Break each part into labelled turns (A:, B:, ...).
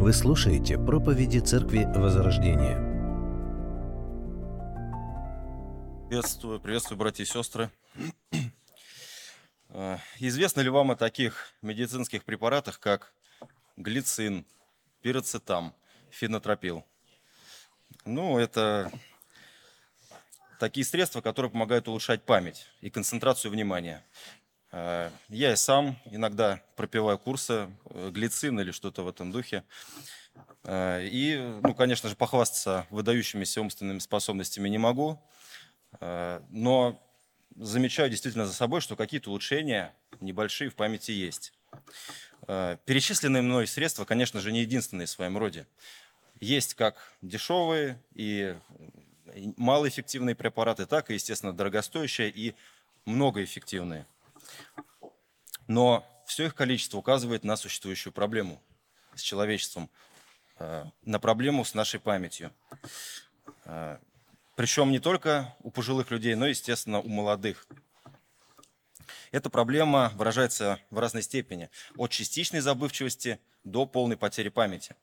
A: Вы слушаете проповеди Церкви Возрождения.
B: Приветствую, приветствую, братья и сестры. Э, Известно ли вам о таких медицинских препаратах, как глицин, пироцетам, фенотропил? Ну, это такие средства, которые помогают улучшать память и концентрацию внимания. Э, Я и сам иногда пропиваю курсы э, глицин или что-то в этом духе. Э, И, ну, конечно же, похвастаться выдающимися умственными способностями не могу, Э, но замечаю действительно за собой, что какие-то улучшения небольшие в памяти есть. Перечисленные мной средства, конечно же, не единственные в своем роде. Есть как дешевые и малоэффективные препараты, так и, естественно, дорогостоящие и многоэффективные. Но все их количество указывает на существующую проблему с человечеством, э, на проблему с нашей памятью. Э, Причем не только у пожилых людей, но, естественно, у молодых. Эта проблема выражается в разной степени, от частичной забывчивости до полной потери памяти.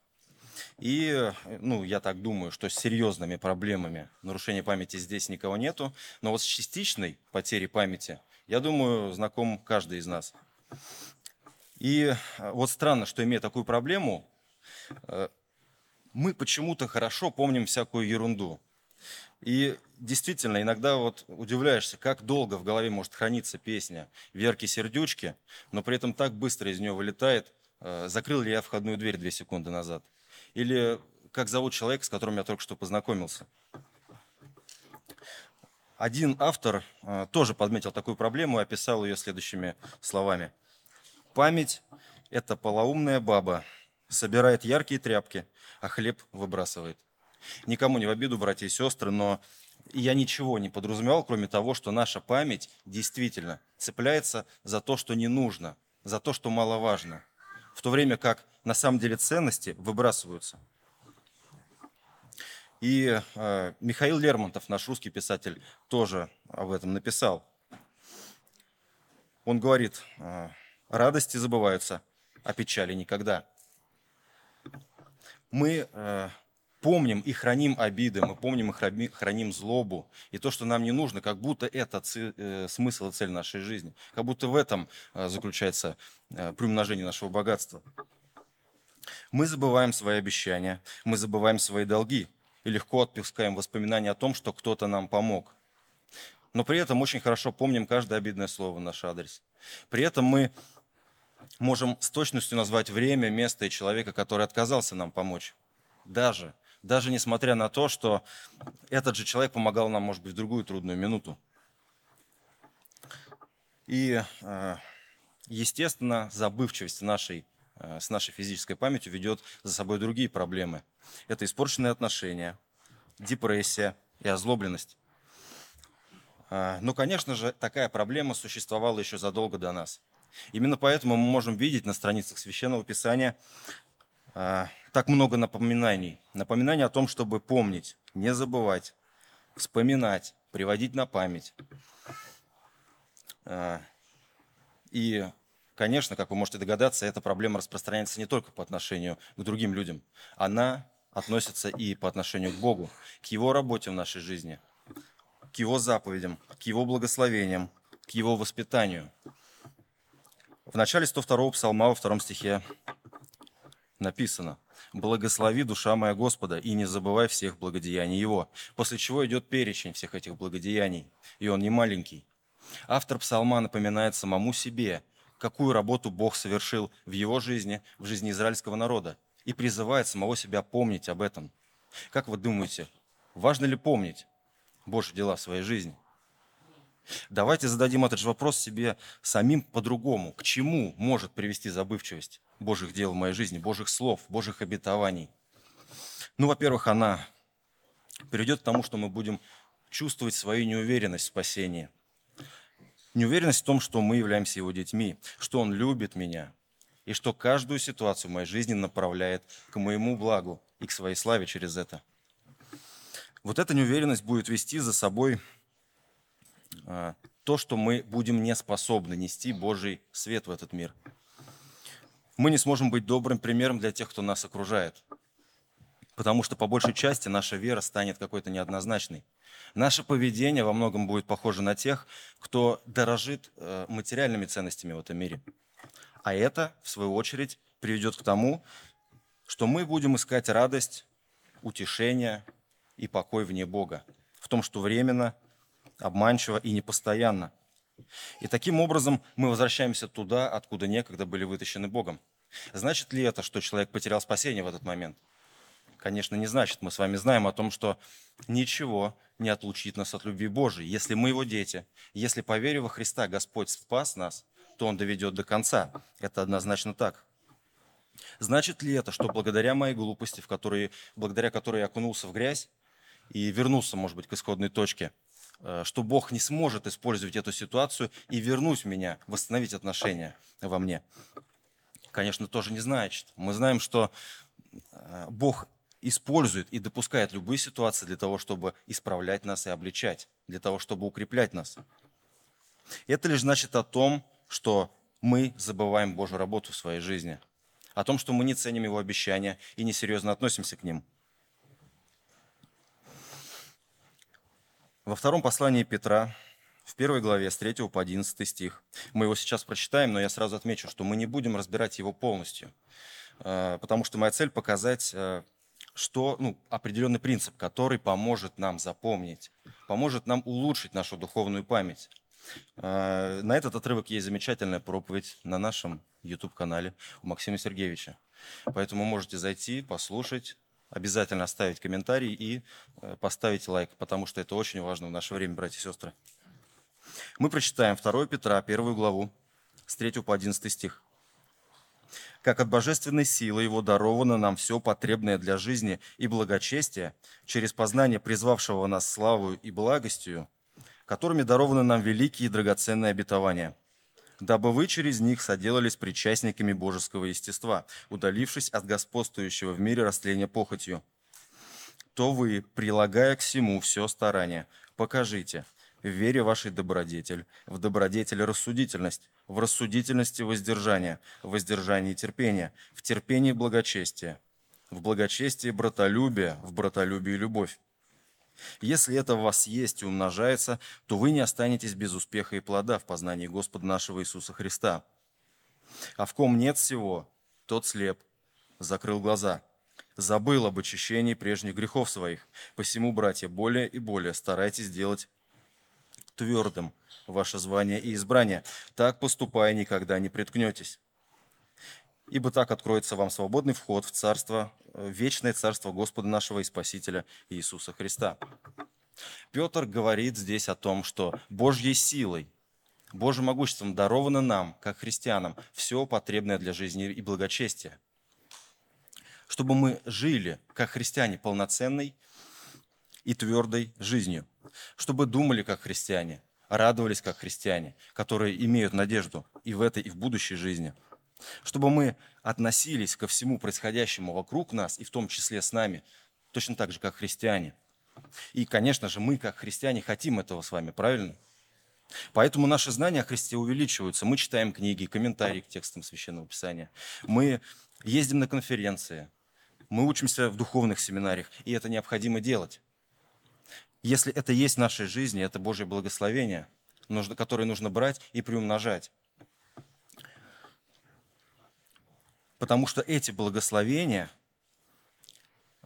B: И, ну, я так думаю, что с серьезными проблемами нарушения памяти здесь никого нету, но вот с частичной потерей памяти, я думаю, знаком каждый из нас. И э, вот странно, что имея такую проблему, э, мы почему-то хорошо помним всякую ерунду. И действительно, иногда вот удивляешься, как долго в голове может храниться песня Верки Сердючки, но при этом так быстро из нее вылетает, э, закрыл ли я входную дверь две секунды назад. Или как зовут человека, с которым я только что познакомился. Один автор э, тоже подметил такую проблему и описал ее следующими словами. Память – это полоумная баба, собирает яркие тряпки, а хлеб выбрасывает. Никому не в обиду, братья и сестры, но я ничего не подразумевал, кроме того, что наша память действительно цепляется за то, что не нужно, за то, что маловажно, в то время как на самом деле ценности выбрасываются. И э, Михаил Лермонтов, наш русский писатель, тоже об этом написал. Он говорит, э, радости забываются, а печали никогда. Мы э, помним и храним обиды, мы помним и храни- храним злобу, и то, что нам не нужно, как будто это ци- э, смысл и цель нашей жизни, как будто в этом э, заключается э, приумножение нашего богатства. Мы забываем свои обещания, мы забываем свои долги и легко отпускаем воспоминания о том, что кто-то нам помог. Но при этом очень хорошо помним каждое обидное слово в наш адрес. При этом мы можем с точностью назвать время, место и человека, который отказался нам помочь. Даже, даже несмотря на то, что этот же человек помогал нам, может быть, в другую трудную минуту. И, э, естественно, забывчивость нашей, с нашей физической памятью ведет за собой другие проблемы. Это испорченные отношения, депрессия и озлобленность. А, Но, конечно же, такая проблема существовала еще задолго до нас. Именно поэтому мы можем видеть на страницах Священного Писания а, так много напоминаний. Напоминаний о том, чтобы помнить, не забывать, вспоминать, приводить на память. И, конечно, как вы можете догадаться, эта проблема распространяется не только по отношению к другим людям. Она относится и по отношению к Богу, к Его работе в нашей жизни, к Его заповедям, к Его благословениям, к Его воспитанию. В начале 102 псалма во втором стихе написано «Благослови, душа моя Господа, и не забывай всех благодеяний Его». После чего идет перечень всех этих благодеяний, и он не маленький. Автор псалма напоминает самому себе, какую работу Бог совершил в его жизни, в жизни израильского народа, и призывает самого себя помнить об этом. Как вы думаете, важно ли помнить Божьи дела в своей жизни? Давайте зададим этот же вопрос себе самим по-другому. К чему может привести забывчивость Божьих дел в моей жизни, Божьих слов, Божьих обетований? Ну, во-первых, она приведет к тому, что мы будем чувствовать свою неуверенность в спасении. Неуверенность в том, что мы являемся Его детьми, что Он любит меня, и что каждую ситуацию в моей жизни направляет к моему благу и к своей славе через это. Вот эта неуверенность будет вести за собой а, то, что мы будем не способны нести Божий свет в этот мир. мы не сможем быть добрым примером для тех, кто нас окружает. Потому что по большей части наша вера станет какой-то неоднозначной. Наше поведение во многом будет похоже на тех, кто дорожит э, материальными ценностями в этом мире. А это, в свою очередь, приведет к тому, что мы будем искать радость, утешение и покой вне Бога, в том, что временно, обманчиво и непостоянно. И таким образом мы возвращаемся туда, откуда некогда были вытащены Богом. Значит ли это, что человек потерял спасение в этот момент? Конечно, не значит. Мы с вами знаем о том, что ничего не отлучит нас от любви Божией. Если мы его дети, если, поверив во Христа, Господь спас нас, то Он доведет до конца. Это однозначно так. Значит ли это, что благодаря моей глупости, в которой, благодаря которой я окунулся в грязь и вернулся, может быть, к исходной точке, э, что Бог не сможет использовать эту ситуацию и вернуть меня, восстановить отношения во мне? Конечно, тоже не значит. Мы знаем, что э, Бог использует и допускает любые ситуации для того, чтобы исправлять нас и обличать, для того, чтобы укреплять нас. Это лишь значит о том, что мы забываем Божью работу в своей жизни – о том, что мы не ценим его обещания и несерьезно относимся к ним. Во втором послании Петра, в первой главе, с 3 по 11 стих, мы его сейчас прочитаем, но я сразу отмечу, что мы не будем разбирать его полностью, э, потому что моя цель показать, э, что ну, определенный принцип, который поможет нам запомнить, поможет нам улучшить нашу духовную память. Э, на этот отрывок есть замечательная проповедь на нашем YouTube-канале у Максима Сергеевича. Поэтому можете зайти, послушать, обязательно оставить комментарий и э, поставить лайк, потому что это очень важно в наше время, братья и сестры. Мы прочитаем 2 Петра, первую главу, с 3 по 11 стих. «Как от божественной силы его даровано нам все потребное для жизни и благочестия через познание призвавшего нас славою и благостью, которыми дарованы нам великие и драгоценные обетования – дабы вы через них соделались причастниками божеского естества, удалившись от господствующего в мире растления похотью. То вы, прилагая к всему все старание, покажите в вере вашей добродетель, в добродетели рассудительность, в рассудительности воздержание, в воздержании терпение, в терпении благочестие, в благочестии братолюбие, в братолюбии любовь если это в вас есть и умножается, то вы не останетесь без успеха и плода в познании Господа нашего Иисуса Христа. А в ком нет всего, тот слеп, закрыл глаза, забыл об очищении прежних грехов своих. Посему, братья, более и более старайтесь делать твердым ваше звание и избрание. Так поступая, никогда не приткнетесь. Ибо так откроется вам свободный вход в царство, в вечное царство Господа нашего и Спасителя Иисуса Христа. Петр говорит здесь о том, что Божьей силой, Божьим могуществом даровано нам, как христианам, все потребное для жизни и благочестия. Чтобы мы жили, как христиане, полноценной и твердой жизнью. Чтобы думали, как христиане, радовались, как христиане, которые имеют надежду и в этой, и в будущей жизни – чтобы мы относились ко всему происходящему вокруг нас, и в том числе с нами, точно так же, как христиане. И, конечно же, мы, как христиане, хотим этого с вами, правильно? Поэтому наши знания о Христе увеличиваются. Мы читаем книги, комментарии к текстам Священного Писания. Мы ездим на конференции. Мы учимся в духовных семинариях, и это необходимо делать. Если это есть в нашей жизни, это Божье благословение, которое нужно брать и приумножать. потому что эти благословения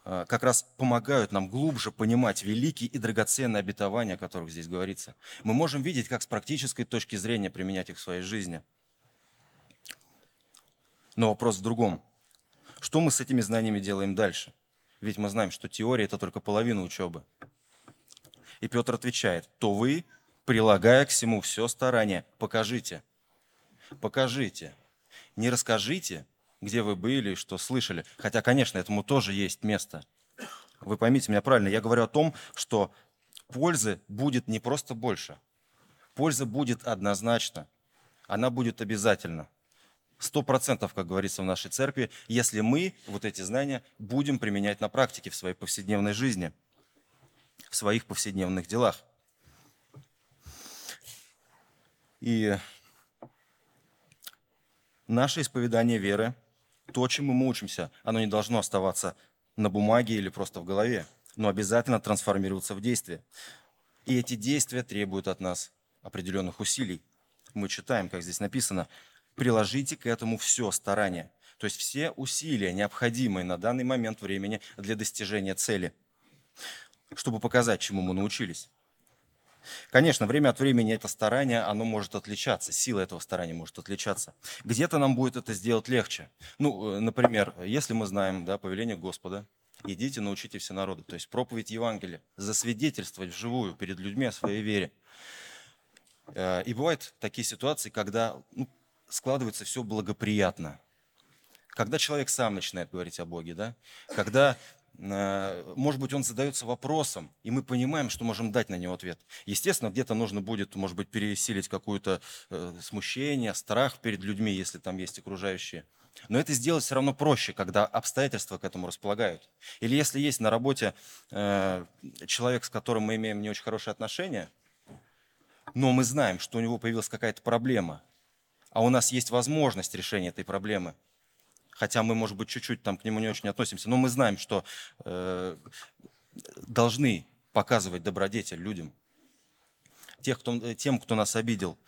B: а, как раз помогают нам глубже понимать великие и драгоценные обетования, о которых здесь говорится. Мы можем видеть, как с практической точки зрения применять их в своей жизни. Но вопрос в другом. Что мы с этими знаниями делаем дальше? Ведь мы знаем, что теория – это только половина учебы. И Петр отвечает, то вы, прилагая к всему все старание, покажите. Покажите. Не расскажите, где вы были, что слышали. Хотя, конечно, этому тоже есть место. Вы поймите меня правильно, я говорю о том, что пользы будет не просто больше. Польза будет однозначно. Она будет обязательно. Сто процентов, как говорится в нашей церкви, если мы вот эти знания будем применять на практике в своей повседневной жизни, в своих повседневных делах. И Наше исповедание веры, то, чему мы учимся, оно не должно оставаться на бумаге или просто в голове, но обязательно трансформироваться в действие. И эти действия требуют от нас определенных усилий. Мы читаем, как здесь написано, приложите к этому все старание. То есть все усилия, необходимые на данный момент времени для достижения цели, чтобы показать, чему мы научились. Конечно, время от времени это старание, оно может отличаться, сила этого старания может отличаться. Где-то нам будет это сделать легче. Ну, э, например, если мы знаем да, повеление Господа, идите, научите все народы, то есть проповедь Евангелия, засвидетельствовать вживую перед людьми о своей вере. Э, и бывают такие ситуации, когда ну, складывается все благоприятно. Когда человек сам начинает говорить о Боге, да? когда может быть, он задается вопросом, и мы понимаем, что можем дать на него ответ. Естественно, где-то нужно будет, может быть, пересилить какое-то э, смущение, страх перед людьми, если там есть окружающие. Но это сделать все равно проще, когда обстоятельства к этому располагают. Или если есть на работе э, человек, с которым мы имеем не очень хорошие отношения, но мы знаем, что у него появилась какая-то проблема, а у нас есть возможность решения этой проблемы – хотя мы, может быть, чуть-чуть там к нему не очень относимся, но мы знаем, что э, должны показывать добродетель людям, тех, кто, тем, кто нас обидел,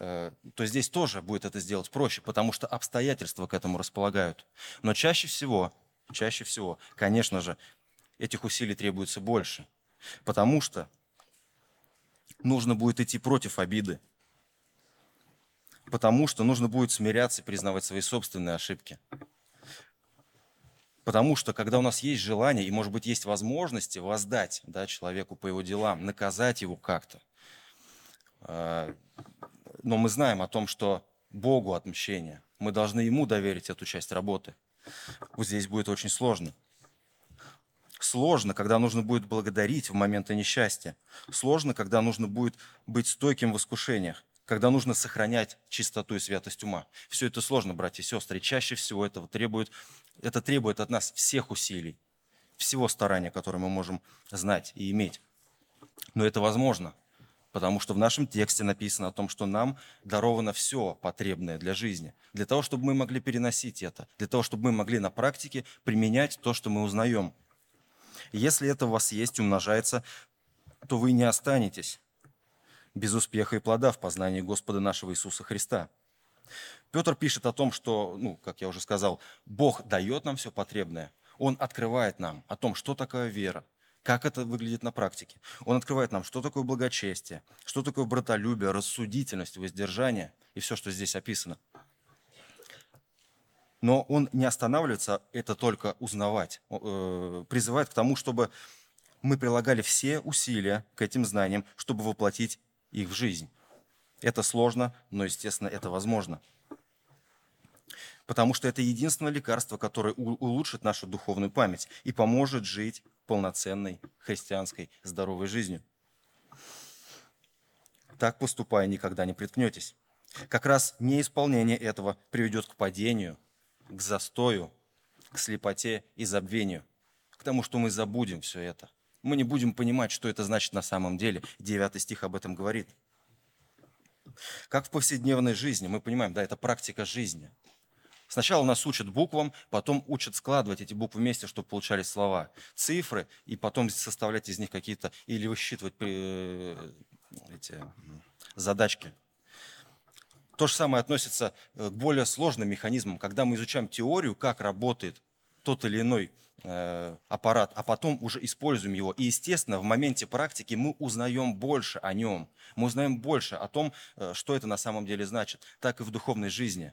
B: э, то здесь тоже будет это сделать проще, потому что обстоятельства к этому располагают. Но чаще всего, чаще всего, конечно же, этих усилий требуется больше, потому что нужно будет идти против обиды, потому что нужно будет смиряться и признавать свои собственные ошибки. Потому что когда у нас есть желание и, может быть, есть возможности воздать да, человеку по его делам, наказать его как-то, э, но мы знаем о том, что Богу отмщение, мы должны Ему доверить эту часть работы. Вот здесь будет очень сложно. Сложно, когда нужно будет благодарить в моменты несчастья. Сложно, когда нужно будет быть стойким в искушениях когда нужно сохранять чистоту и святость ума. Все это сложно, братья и сестры. чаще всего этого требует, это требует от нас всех усилий, всего старания, которое мы можем знать и иметь. Но это возможно, потому что в нашем тексте написано о том, что нам даровано все потребное для жизни, для того, чтобы мы могли переносить это, для того, чтобы мы могли на практике применять то, что мы узнаем. если это у вас есть, умножается, то вы не останетесь без успеха и плода в познании Господа нашего Иисуса Христа. Петр пишет о том, что, ну, как я уже сказал, Бог дает нам все потребное. Он открывает нам о том, что такое вера, как это выглядит на практике. Он открывает нам, что такое благочестие, что такое братолюбие, рассудительность, воздержание и все, что здесь описано. Но он не останавливается это только узнавать, э, призывает к тому, чтобы мы прилагали все усилия к этим знаниям, чтобы воплотить их в жизнь. Это сложно, но, естественно, это возможно. Потому что это единственное лекарство, которое улучшит нашу духовную память и поможет жить полноценной христианской здоровой жизнью. Так поступая, никогда не приткнетесь. Как раз неисполнение этого приведет к падению, к застою, к слепоте и забвению, к тому, что мы забудем все это мы не будем понимать, что это значит на самом деле. Девятый стих об этом говорит. Как в повседневной жизни, мы понимаем, да, это практика жизни. Сначала нас учат буквам, потом учат складывать эти буквы вместе, чтобы получались слова, цифры, и потом составлять из них какие-то, или высчитывать э, эти задачки. То же самое относится э, к более сложным механизмам. Когда мы изучаем теорию, как работает тот или иной аппарат, а потом уже используем его. И, естественно, в моменте практики мы узнаем больше о нем, мы узнаем больше о том, э, что это на самом деле значит, так и в духовной жизни.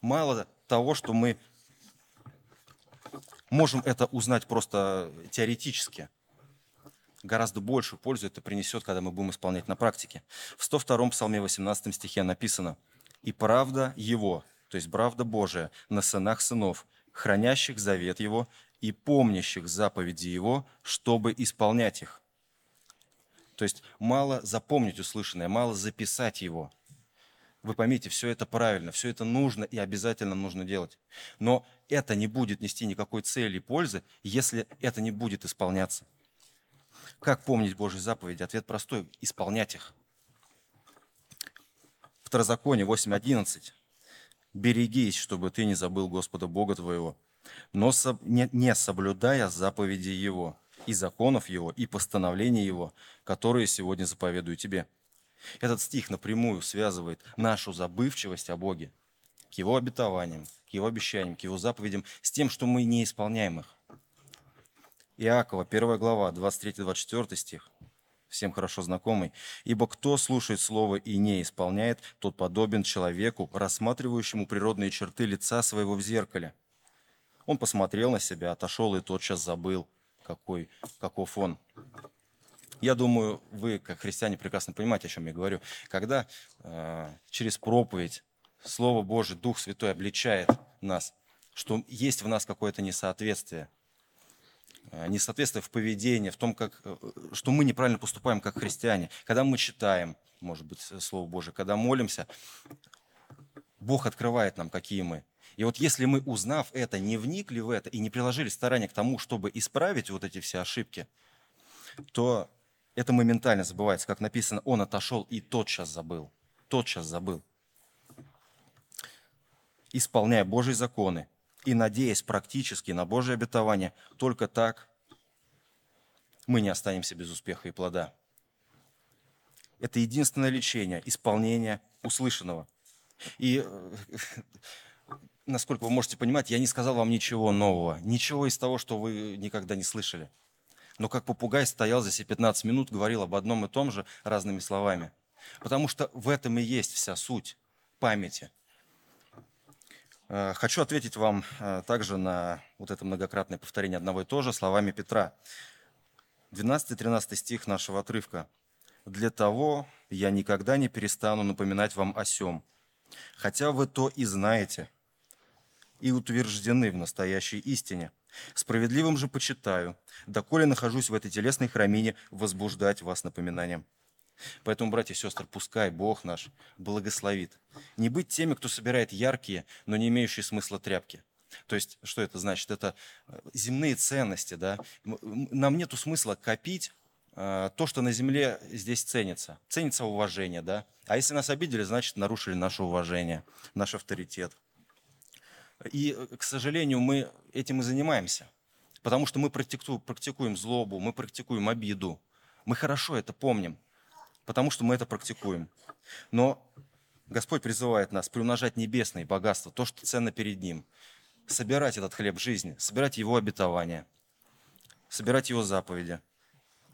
B: Мало того, что мы можем это узнать просто теоретически, гораздо большую пользу это принесет, когда мы будем исполнять на практике. В 102 псалме 18 стихе написано «И правда Его, то есть правда Божия, на сынах сынов, хранящих завет Его и помнящих заповеди Его, чтобы исполнять их. То есть мало запомнить услышанное, мало записать его. Вы поймите, все это правильно, все это нужно и обязательно нужно делать. Но это не будет нести никакой цели и пользы, если это не будет исполняться. Как помнить Божьи заповеди? Ответ простой – исполнять их. Второзаконие 8.11 Берегись, чтобы ты не забыл Господа Бога твоего, но не соблюдая заповеди Его, и законов Его, и постановлений Его, которые сегодня заповедую тебе. Этот стих напрямую связывает нашу забывчивость о Боге к Его обетованиям, к Его обещаниям, к Его заповедям, с тем, что мы не исполняем их. Иакова, 1 глава, 23-24 стих всем хорошо знакомый. «Ибо кто слушает слово и не исполняет, тот подобен человеку, рассматривающему природные черты лица своего в зеркале. Он посмотрел на себя, отошел и тотчас забыл, какой, каков он». Я думаю, вы, как христиане, прекрасно понимаете, о чем я говорю. Когда э, через проповедь Слово Божие, Дух Святой обличает нас, что есть в нас какое-то несоответствие – Э, несоответствие в поведении, в том, как, э, что мы неправильно поступаем как христиане. Когда мы читаем, может быть, Слово Божие, когда молимся, Бог открывает нам, какие мы. И вот если мы, узнав это, не вникли в это и не приложили старания к тому, чтобы исправить вот эти все ошибки, то это моментально забывается. Как написано, он отошел и тотчас забыл. Тотчас забыл. Исполняя Божьи законы, и надеясь практически на Божие обетование, только так мы не останемся без успеха и плода. Это единственное лечение, исполнение услышанного. И э, насколько вы можете понимать, я не сказал вам ничего нового, ничего из того, что вы никогда не слышали. Но как попугай стоял здесь и 15 минут, говорил об одном и том же разными словами. Потому что в этом и есть вся суть памяти – Э, хочу ответить вам э, также на вот это многократное повторение одного и того же словами Петра. 12-13 стих нашего отрывка. «Для того я никогда не перестану напоминать вам о сем, хотя вы то и знаете, и утверждены в настоящей истине. Справедливым же почитаю, доколе нахожусь в этой телесной храмине, возбуждать вас напоминанием». Поэтому, братья и сестры, пускай Бог наш благословит. Не быть теми, кто собирает яркие, но не имеющие смысла тряпки. То есть, что это значит? Это э, земные ценности, да. Нам нету смысла копить э, то, что на земле здесь ценится. Ценится уважение, да. А если нас обидели, значит, нарушили наше уважение, наш авторитет. И, э, к сожалению, мы этим и занимаемся. Потому что мы практикуем, практикуем злобу, мы практикуем обиду. Мы хорошо это помним потому что мы это практикуем. Но Господь призывает нас приумножать небесные богатства, то, что ценно перед Ним, собирать этот хлеб жизни, собирать Его обетования, собирать Его заповеди.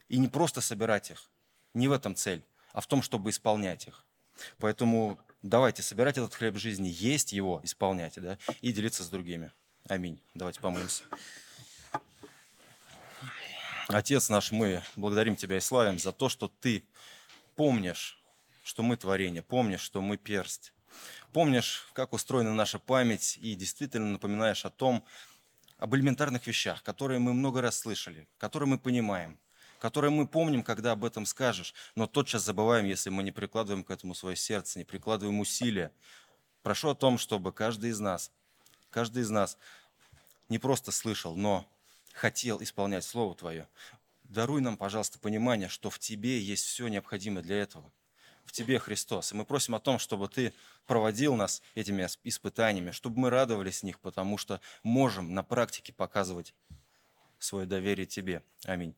B: И не просто собирать их, не в этом цель, а в том, чтобы исполнять их. Поэтому давайте собирать этот хлеб жизни, есть его, исполнять, да, и делиться с другими. Аминь. Давайте помолимся. Отец наш, мы благодарим Тебя и славим за то, что Ты помнишь, что мы творение, помнишь, что мы персть. Помнишь, как устроена наша память, и действительно напоминаешь о том, об элементарных вещах, которые мы много раз слышали, которые мы понимаем, которые мы помним, когда об этом скажешь, но тотчас забываем, если мы не прикладываем к этому свое сердце, не прикладываем усилия. Прошу о том, чтобы каждый из нас, каждый из нас не просто слышал, но хотел исполнять Слово Твое. Даруй нам, пожалуйста, понимание, что в Тебе есть все необходимое для этого. В Тебе, Христос. И мы просим о том, чтобы Ты проводил нас этими испытаниями, чтобы мы радовались них, потому что можем на практике показывать свое доверие Тебе. Аминь.